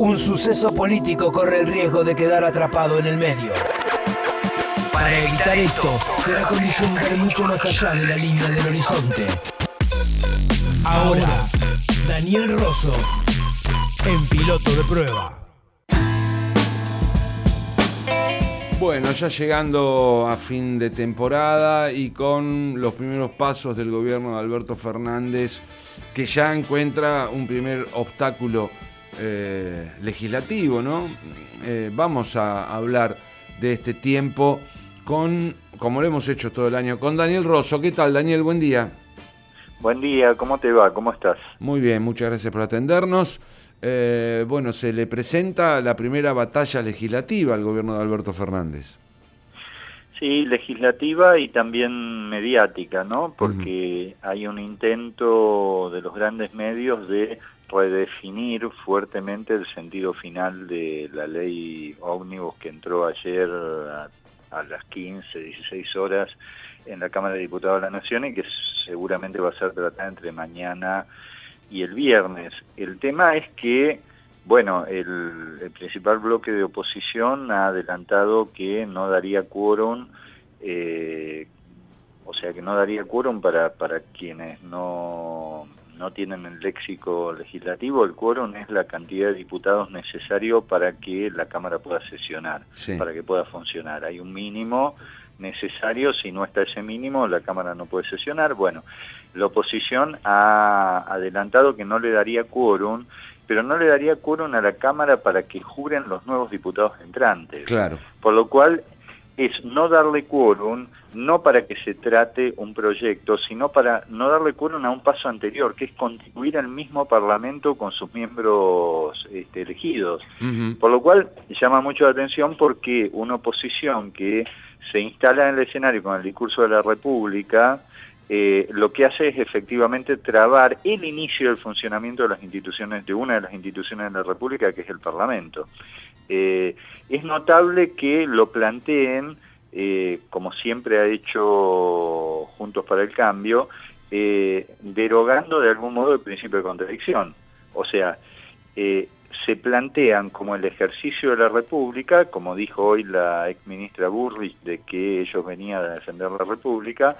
un suceso político corre el riesgo de quedar atrapado en el medio. Para evitar esto, será condición ver mucho más allá de la línea del horizonte. Ahora, Daniel Rosso, en piloto de prueba. Bueno, ya llegando a fin de temporada y con los primeros pasos del gobierno de Alberto Fernández, que ya encuentra un primer obstáculo eh, legislativo, ¿no? Eh, vamos a hablar de este tiempo con, como lo hemos hecho todo el año, con Daniel Rosso. ¿Qué tal, Daniel? Buen día. Buen día, ¿cómo te va? ¿Cómo estás? Muy bien, muchas gracias por atendernos. Eh, bueno, se le presenta la primera batalla legislativa al gobierno de Alberto Fernández. Sí, legislativa y también mediática, ¿no? Porque hay un intento de los grandes medios de redefinir fuertemente el sentido final de la ley ómnibus que entró ayer a, las 15, 16 horas en la Cámara de Diputados de la Nación y que seguramente va a ser tratada entre mañana y el viernes. El tema es que, bueno, el, principal bloque de oposición ha adelantado que no daría quórum, eh, o sea, que no daría quórum para, para quienes no, no tienen el léxico legislativo. El quórum es la cantidad de diputados necesario para que la Cámara pueda sesionar, para que pueda funcionar. Hay un mínimo necesario, si no está ese mínimo, la Cámara no puede sesionar. Bueno, la oposición ha adelantado que no le daría quórum, pero no le daría quórum a la Cámara para que juren los nuevos diputados entrantes. Claro. Por lo cual es no darle quórum, no para que se trate un proyecto, sino para no darle quórum a un paso anterior, que es constituir el mismo Parlamento con sus miembros este, elegidos. Por lo cual llama mucho la atención porque una oposición que se instala en el escenario con el discurso de la República, eh, lo que hace es efectivamente trabar el inicio del funcionamiento de las instituciones, de una de las instituciones de la República, que es el Parlamento. Eh, es notable que lo planteen, eh, como siempre ha hecho Juntos para el Cambio, derogando de algún modo el principio de contradicción. O sea, se plantean como el ejercicio de la República, como dijo hoy la ex ministra Burrich, de que ellos venían a defender la República,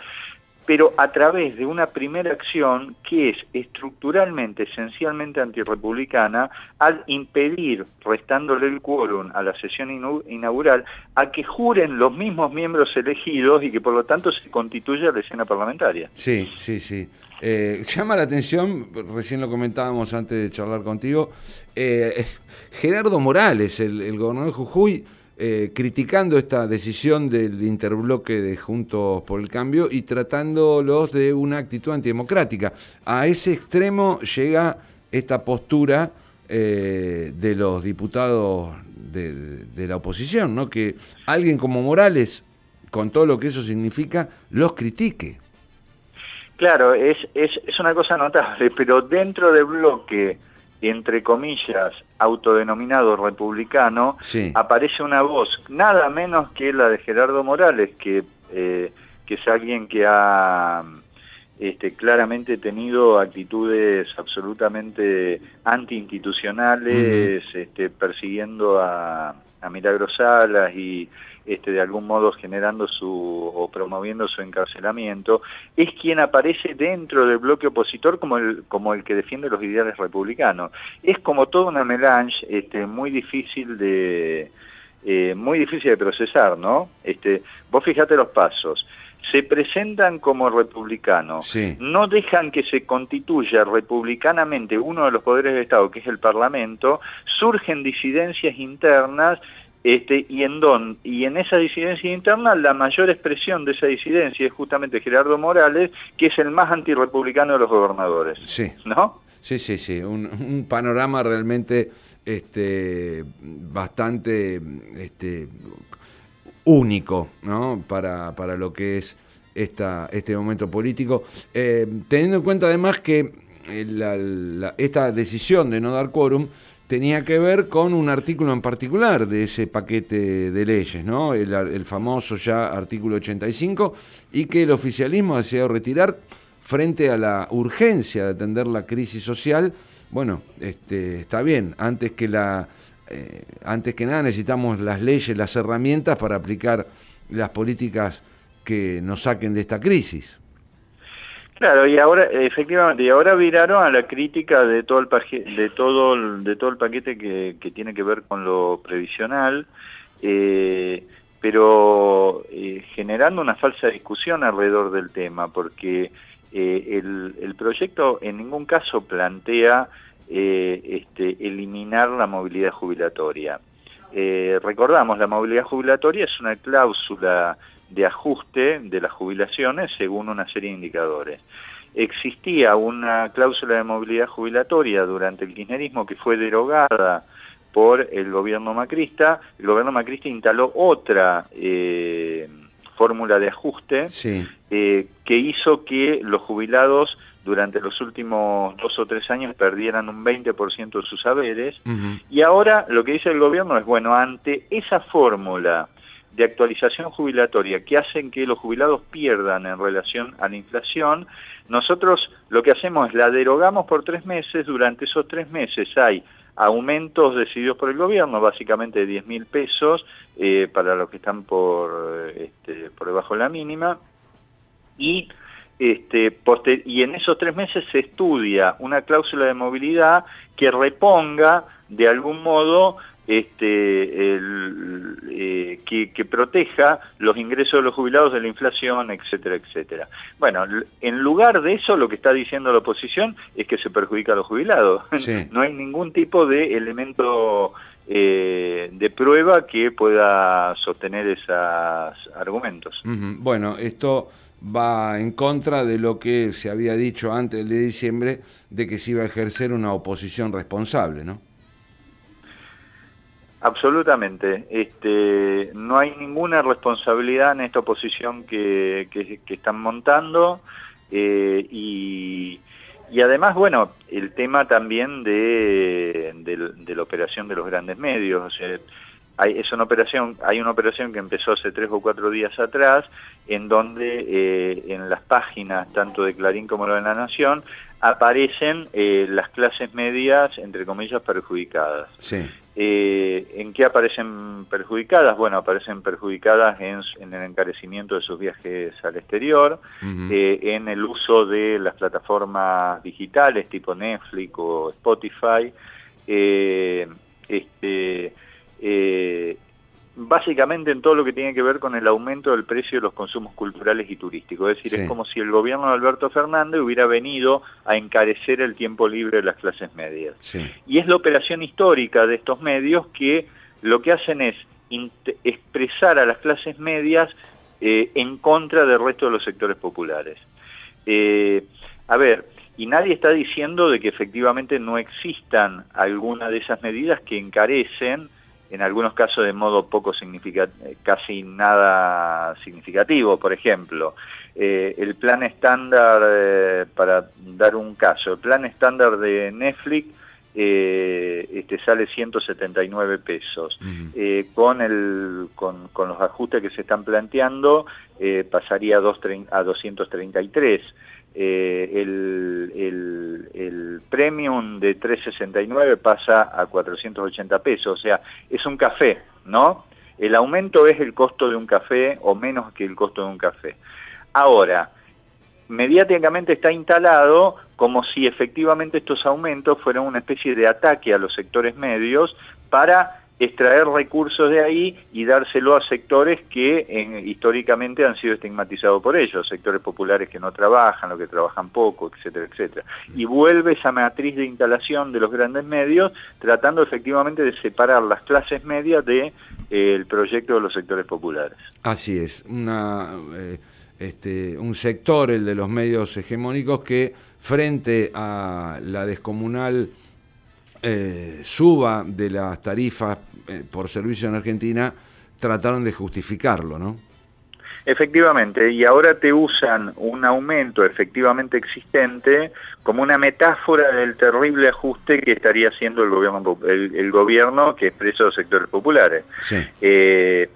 pero a través de una primera acción que es estructuralmente, esencialmente antirrepublicana, al impedir, restándole el quórum a la sesión inaugural, a que juren los mismos miembros elegidos y que por lo tanto se constituya la escena parlamentaria. Sí, sí, sí. Eh, llama la atención, recién lo comentábamos antes de charlar contigo, eh, Gerardo Morales, el, el gobernador de Jujuy, eh, criticando esta decisión del interbloque de Juntos por el Cambio y tratándolos de una actitud antidemocrática. A ese extremo llega esta postura eh, de los diputados de, la oposición, ¿no? que alguien como Morales, con todo lo que eso significa, los critique. Claro, es, es, es una cosa notable, pero dentro del bloque entre comillas, autodenominado republicano, aparece una voz, nada menos que la de Gerardo Morales, que, eh, que es alguien que ha este, claramente tenido actitudes absolutamente antiinstitucionales, este, persiguiendo a, a Milagro Salas y este, de algún modo generando su o promoviendo su encarcelamiento, es quien aparece dentro del bloque opositor como el, como el que defiende los ideales republicanos. Es como toda una melange este, muy difícil de... Eh, muy difícil de procesar, ¿no? Este, vos fijate los pasos se presentan como republicanos, no dejan que se constituya republicanamente uno de los poderes del Estado, que es el Parlamento, surgen disidencias internas este, y en don, y en esa disidencia interna la mayor expresión de esa disidencia es justamente Gerardo Morales, que es el más antirrepublicano de los gobernadores. Sí. ¿No? Sí, sí, sí. Un, panorama realmente este, bastante este, único, ¿no? Para, para lo que es esta, este momento político. Eh, teniendo en cuenta además que eh, esta decisión de no dar quórum tenía que ver con un artículo en particular de ese paquete de leyes, ¿no? el, famoso ya artículo 85, y que el oficialismo ha deseado retirar frente a la urgencia de atender la crisis social bueno, este, está bien, antes que la eh, antes que nada necesitamos las leyes, las herramientas para aplicar las políticas que nos saquen de esta crisis. Claro, y ahora efectivamente, y ahora viraron a la crítica de todo el de todo el, de todo el paquete que, tiene que ver con lo previsional, eh, pero eh, generando una falsa discusión alrededor del tema, porque el, el proyecto en ningún caso plantea eh, este, eliminar la movilidad jubilatoria. Eh, recordamos, la movilidad jubilatoria es una cláusula de ajuste de las jubilaciones según una serie de indicadores. Existía una cláusula de movilidad jubilatoria durante el kirchnerismo que fue derogada por el gobierno macrista. El gobierno macrista instaló otra eh, fórmula de ajuste que hizo que los jubilados durante los últimos dos o tres años perdieran un 20% de sus saberes, y ahora lo que dice el gobierno es, bueno, ante esa fórmula de actualización jubilatoria que hacen que los jubilados pierdan en relación a la inflación, nosotros lo que hacemos es la derogamos por tres meses, durante esos tres meses hay aumentos decididos por el gobierno, básicamente de 10 mil pesos eh, para los que están por, este, por debajo de la mínima, y este, y en esos tres meses se estudia una cláusula de movilidad que reponga de algún modo este, eh, que, proteja los ingresos de los jubilados de la inflación, etcétera, etcétera. Bueno, en lugar de eso, lo que está diciendo la oposición es que se perjudica a los jubilados. no hay ningún tipo de elemento eh, de prueba que pueda sostener esos argumentos. Bueno, esto va en contra de lo que se había dicho antes de diciembre de que se iba a ejercer una oposición responsable, ¿no? Absolutamente. Este, no hay ninguna responsabilidad en esta oposición que, están montando eh, y, además, bueno, el tema también de, de, la operación de los grandes medios. O sea, hay, es una operación, hay una operación que empezó hace tres o cuatro días atrás, en donde eh, en las páginas tanto de Clarín como de La Nación aparecen eh, las clases medias, entre comillas, perjudicadas. Eh, ¿En qué aparecen perjudicadas? Bueno, aparecen perjudicadas en, el encarecimiento de sus viajes al exterior, en el uso de las plataformas digitales tipo Netflix o Spotify, este, eh, básicamente en todo lo que tiene que ver con el aumento del precio de los consumos culturales y turísticos. Es decir, es como si el gobierno de Alberto Fernández hubiera venido a encarecer el tiempo libre de las clases medias. Y es la operación histórica de estos medios que lo que hacen es expresar a las clases medias eh, en contra del resto de los sectores populares. Eh, a ver, y nadie está diciendo de que efectivamente no existan algunas de esas medidas que encarecen en algunos casos de modo poco significativo, casi nada significativo. Por ejemplo, eh, el plan estándar, eh, para dar un caso, el plan estándar de Netflix eh, este, sale 179 pesos. con, el, con, con, los ajustes que se están planteando, pasaría a, 2, a 233. Eh, el, el, premium de 369 pasa a 480 pesos, o sea, es un café, ¿no? El aumento es el costo de un café o menos que el costo de un café. Ahora, mediáticamente está instalado como si efectivamente estos aumentos fueran una especie de ataque a los sectores medios para extraer recursos de ahí y dárselo a sectores que históricamente han sido estigmatizados por ellos, sectores populares que no trabajan, los que trabajan poco, etcétera, etcétera. Y vuelve esa matriz de instalación de los grandes medios, tratando efectivamente de separar las clases medias del de, eh, proyecto de los sectores populares. Así es, una, eh, este, un sector, el de los medios hegemónicos, que frente a la descomunal eh, suba de las tarifas eh, por servicio en Argentina, trataron de justificarlo, ¿no? Efectivamente, y ahora te usan un aumento efectivamente existente como una metáfora del terrible ajuste que estaría haciendo el gobierno, el, gobierno que expresa los sectores populares. Eh,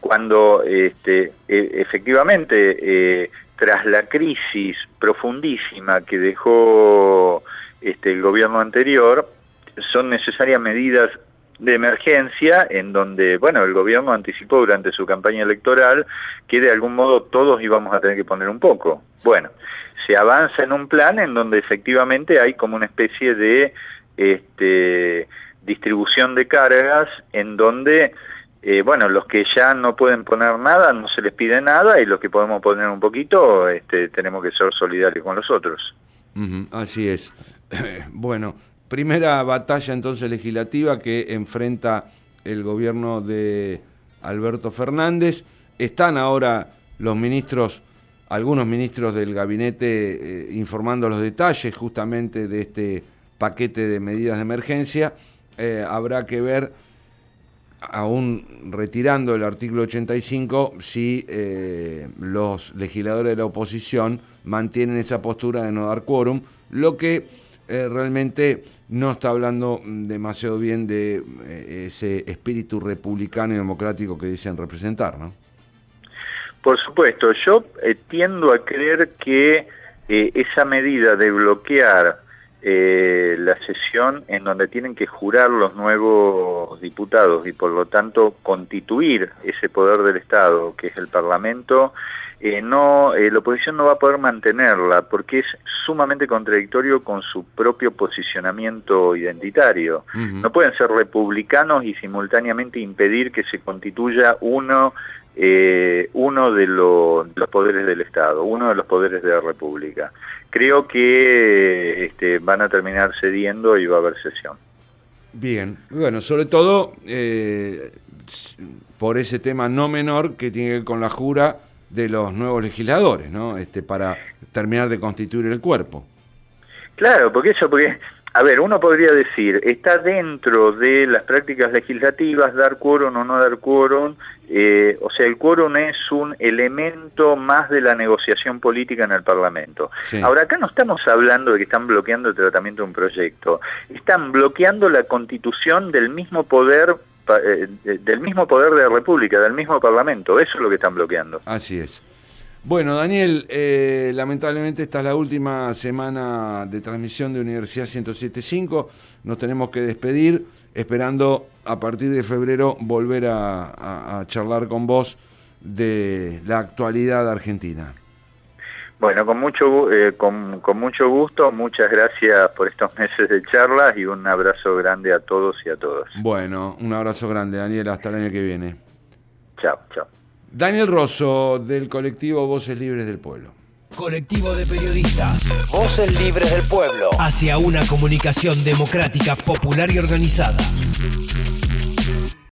cuando este, e, efectivamente, tras la crisis profundísima que dejó este, el gobierno anterior, son necesarias medidas de emergencia en donde, bueno, el gobierno anticipó durante su campaña electoral que de algún modo todos íbamos a tener que poner un poco. Bueno, se avanza en un plan en donde efectivamente hay como una especie de este, distribución de cargas en donde, eh, bueno, los que ya no pueden poner nada, no se les pide nada y los que podemos poner un poquito, este, tenemos que ser solidarios con los otros. así es. bueno, primera batalla entonces legislativa que enfrenta el gobierno de Alberto Fernández. Están ahora los ministros algunos ministros del gabinete eh, informando los detalles justamente de este paquete de medidas de emergencia. Eh, habrá que ver, aún retirando el artículo 85, si eh, los legisladores de la oposición mantienen esa postura de no dar quórum, lo que realmente no está hablando demasiado bien de ese espíritu republicano y democrático que dicen representar, ¿no? Por supuesto, yo eh, tiendo a creer que eh, esa medida de bloquear eh, la sesión en donde tienen que jurar los nuevos diputados y por lo tanto constituir ese poder del Estado, que es el Parlamento, no, la oposición no va a poder mantenerla porque es sumamente contradictorio con su propio posicionamiento identitario. No pueden ser republicanos y simultáneamente impedir que se constituya uno eh, uno de, los poderes del Estado, uno de los poderes de la República. Creo que este, van a terminar cediendo y va a haber sesión. Bien, bueno, sobre todo eh, por ese tema no menor que tiene que ver con la jura de los nuevos legisladores, ¿no? Este, para terminar de constituir el cuerpo. Claro, porque eso, porque a ver, uno podría decir, está dentro de las prácticas legislativas dar quórum o no dar quórum, eh, o sea, el quórum es un elemento más de la negociación política en el Parlamento. Ahora, acá no estamos hablando de que están bloqueando el tratamiento de un proyecto, están bloqueando la constitución del mismo poder del mismo poder de la República, del mismo Parlamento, eso es lo que están bloqueando. Así es. Bueno, Daniel, eh, lamentablemente esta es la última semana de transmisión de Universidad 1075. Nos tenemos que despedir, esperando a partir de febrero volver a, charlar con vos de la actualidad argentina. Bueno, con mucho, eh, con, con mucho gusto, muchas gracias por estos meses de charlas y un abrazo grande a todos y a todas. Bueno, un abrazo grande, Daniel, hasta el año que viene. Chao, chao. Daniel Rosso, del colectivo Voces Libres del Pueblo. Colectivo de periodistas. Voces Libres del Pueblo. Hacia una comunicación democrática, popular y organizada.